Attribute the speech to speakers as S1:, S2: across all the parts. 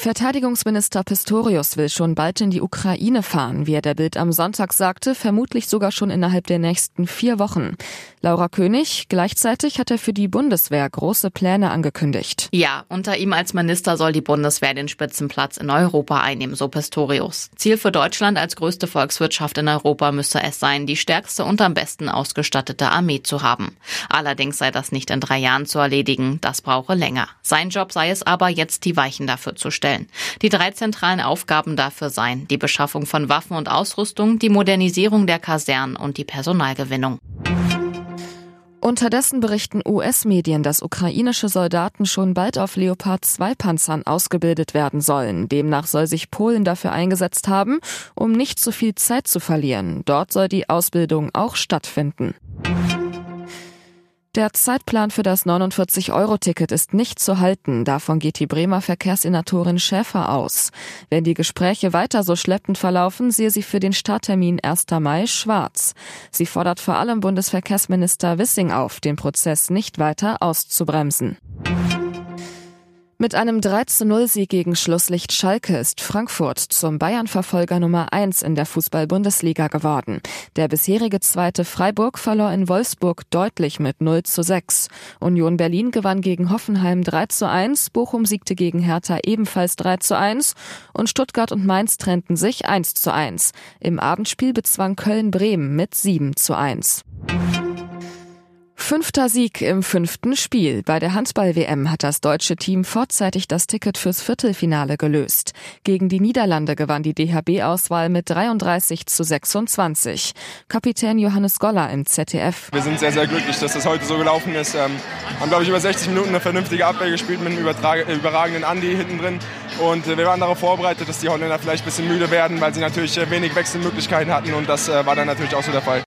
S1: Verteidigungsminister Pistorius will schon bald in die Ukraine fahren, wie er der Bild am Sonntag sagte, vermutlich sogar schon innerhalb der nächsten vier Wochen. Laura König, gleichzeitig hat er für die Bundeswehr große Pläne angekündigt.
S2: Ja, unter ihm als Minister soll die Bundeswehr den Spitzenplatz in Europa einnehmen, so Pistorius. Ziel für Deutschland als größte Volkswirtschaft in Europa müsse es sein, die stärkste und am besten ausgestattete Armee zu haben. Allerdings sei das nicht in drei Jahren zu erledigen, das brauche länger. Sein Job sei es aber, jetzt die Weichen dafür zu stellen stellen. Die drei zentralen Aufgaben dafür seien die Beschaffung von Waffen und Ausrüstung, die Modernisierung der Kasernen und die Personalgewinnung.
S1: Unterdessen berichten US-Medien, dass ukrainische Soldaten schon bald auf Leopard 2 Panzern ausgebildet werden sollen. Demnach soll sich Polen dafür eingesetzt haben, um nicht zu viel Zeit zu verlieren. Dort soll die Ausbildung auch stattfinden. Der Zeitplan für das 49-Euro-Ticket ist nicht zu halten. Davon geht die Bremer Verkehrssenatorin Schäfer aus. Wenn die Gespräche weiter so schleppend verlaufen, sehe sie für den Starttermin 1. Mai schwarz. Sie fordert vor allem Bundesverkehrsminister Wissing auf, den Prozess nicht weiter auszubremsen. Mit einem 3 zu 0 Sieg gegen Schlusslicht Schalke ist Frankfurt zum Bayern-Verfolger Nummer 1 in der Fußball-Bundesliga geworden. Der bisherige zweite Freiburg verlor in Wolfsburg deutlich mit 0 zu 6. Union Berlin gewann gegen Hoffenheim 3 zu 1, Bochum siegte gegen Hertha ebenfalls 3 zu 1 und Stuttgart und Mainz trennten sich 1 zu 1. Im Abendspiel bezwang Köln Bremen mit 7 zu 1. Fünfter Sieg im fünften Spiel. Bei der Handball-WM hat das deutsche Team vorzeitig das Ticket fürs Viertelfinale gelöst. Gegen die Niederlande gewann die DHB-Auswahl mit 33 zu 26. Kapitän Johannes Goller im ZDF.
S3: Wir sind sehr, sehr glücklich, dass das heute so gelaufen ist. Ähm, haben, glaube ich, über 60 Minuten eine vernünftige Abwehr gespielt mit einem überragenden Andi hinten drin. Und äh, wir waren darauf vorbereitet, dass die Holländer vielleicht ein bisschen müde werden, weil sie natürlich äh, wenig Wechselmöglichkeiten hatten. Und das äh, war dann natürlich auch so der Fall.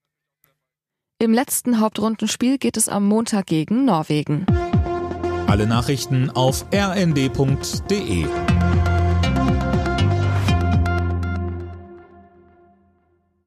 S1: Im letzten Hauptrundenspiel geht es am Montag gegen Norwegen.
S4: Alle Nachrichten auf rnd.de